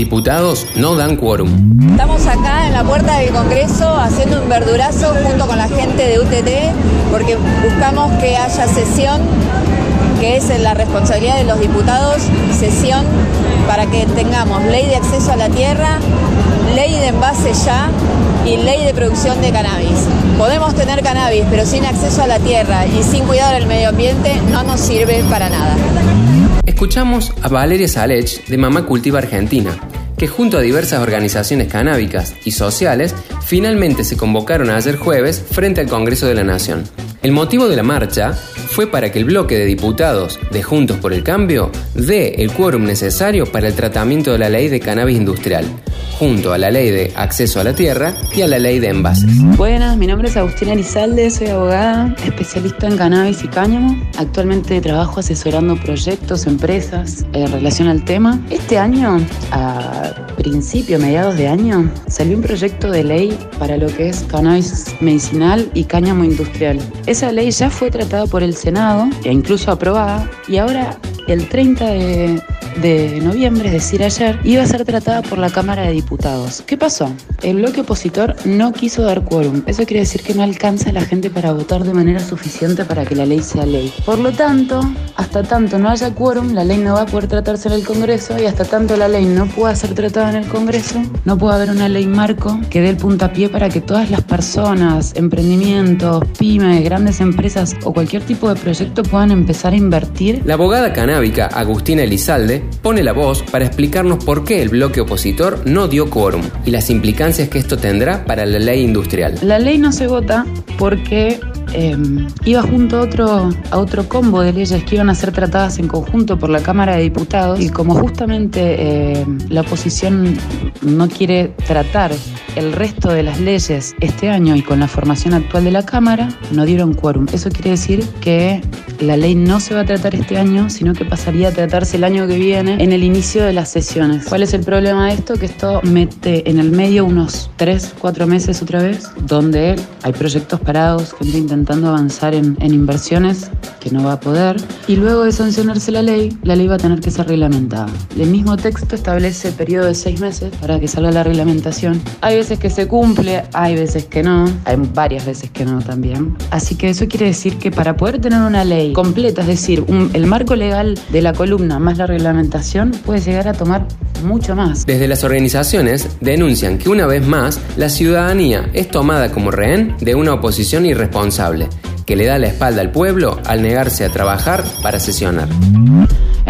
Diputados no dan quórum. Estamos acá en la puerta del Congreso haciendo un verdurazo junto con la gente de UTT porque buscamos que haya sesión, que es la responsabilidad de los diputados, sesión para que tengamos ley de acceso a la tierra, ley de envase ya y ley de producción de cannabis. Podemos tener cannabis, pero sin acceso a la tierra y sin cuidado del medio ambiente no nos sirve para nada. Escuchamos a Valeria Salech de Mamá Cultiva Argentina, que junto a diversas organizaciones canábicas y sociales finalmente se convocaron ayer jueves frente al Congreso de la Nación. El motivo de la marcha fue para que el bloque de diputados de Juntos por el Cambio dé el quórum necesario para el tratamiento de la ley de cannabis industrial, junto a la ley de acceso a la tierra y a la ley de envases. Buenas, mi nombre es Agustina Elizalde, soy abogada, especialista en cannabis y cáñamo. Actualmente trabajo asesorando proyectos, empresas en relación al tema. Este año, a principio, mediados de año, salió un proyecto de ley para lo que es cannabis medicinal y cáñamo industrial. Esa ley ya fue tratada por el Senado e incluso aprobada y ahora el 30 de, de noviembre, es decir, ayer, iba a ser tratada por la Cámara de Diputados. ¿Qué pasó? El bloque opositor no quiso dar quórum. Eso quiere decir que no alcanza la gente para votar de manera suficiente para que la ley sea ley. Por lo tanto, hasta tanto no haya quórum, la ley no va a poder tratarse en el Congreso y hasta tanto la ley no pueda ser tratada en el Congreso, no puede haber una ley marco que dé el puntapié para que todas las personas, emprendimientos, pymes, grandes empresas o cualquier tipo de proyecto puedan empezar a invertir. La abogada canábica Agustina Elizalde pone la voz para explicarnos por qué el bloque opositor no dio quórum y las implicancias que esto tendrá para la ley industrial. La ley no se vota porque eh, iba junto a otro, a otro combo de leyes que iban a ser tratadas en conjunto por la Cámara de Diputados y como justamente eh, la oposición no quiere tratar el resto de las leyes este año y con la formación actual de la Cámara, no dieron quórum. Eso quiere decir que la ley no se va a tratar este año, sino que pasaría a tratarse el año que viene en el inicio de las sesiones. ¿Cuál es el problema de esto? Que esto mete en el medio unos 3, 4 meses otra vez, donde hay proyectos parados, gente intentando avanzar en, en inversiones que no va a poder. Y luego de sancionarse la ley, la ley va a tener que ser reglamentada. El mismo texto establece periodo de 6 meses para que salga la reglamentación. Hay veces que se cumple, hay veces que no, hay varias veces que no también. Así que eso quiere decir que para poder tener una ley completa, es decir, el marco legal de la columna más la reglamentación, puede llegar a tomar mucho más. Desde las organizaciones denuncian que una vez más la ciudadanía es tomada como rehén de una oposición irresponsable, que le da la espalda al pueblo al negarse a trabajar para sesionar.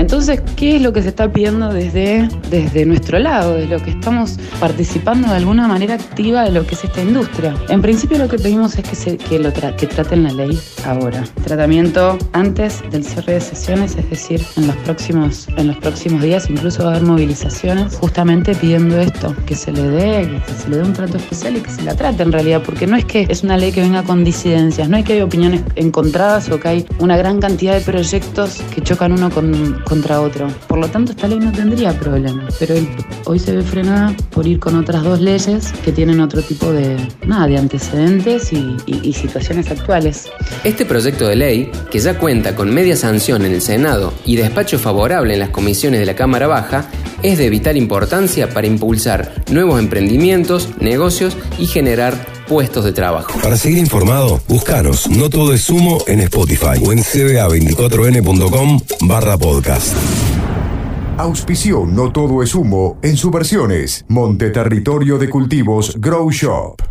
Entonces, ¿qué es lo que se está pidiendo desde, desde nuestro lado, de lo que estamos participando de alguna manera activa de lo que es esta industria? En principio lo que pedimos es que, se, que, lo que traten la ley ahora. Tratamiento antes del cierre de sesiones, es decir, en los próximos, en los próximos días incluso va a haber movilizaciones justamente pidiendo esto, que se le dé, que se le dé un trato especial y que se la trate en realidad, porque no es que es una ley que venga con disidencias, no es que hay opiniones encontradas o que hay una gran cantidad de proyectos que chocan uno con, contra otro. Por lo tanto, esta ley no tendría problema. Pero hoy se ve frenada por ir con otras dos leyes que tienen otro tipo de, nada, de antecedentes y- y situaciones actuales. Este proyecto de ley, que ya cuenta con media sanción en el Senado y despacho favorable en las comisiones de la Cámara Baja, es de vital importancia para impulsar nuevos emprendimientos, negocios y generar puestos de trabajo. Para seguir informado, búscanos No Todo es Humo en Spotify o en cba24n.com barra podcast. Auspició No Todo es Humo en sus versiones Monte Territorio de Cultivos Grow Shop.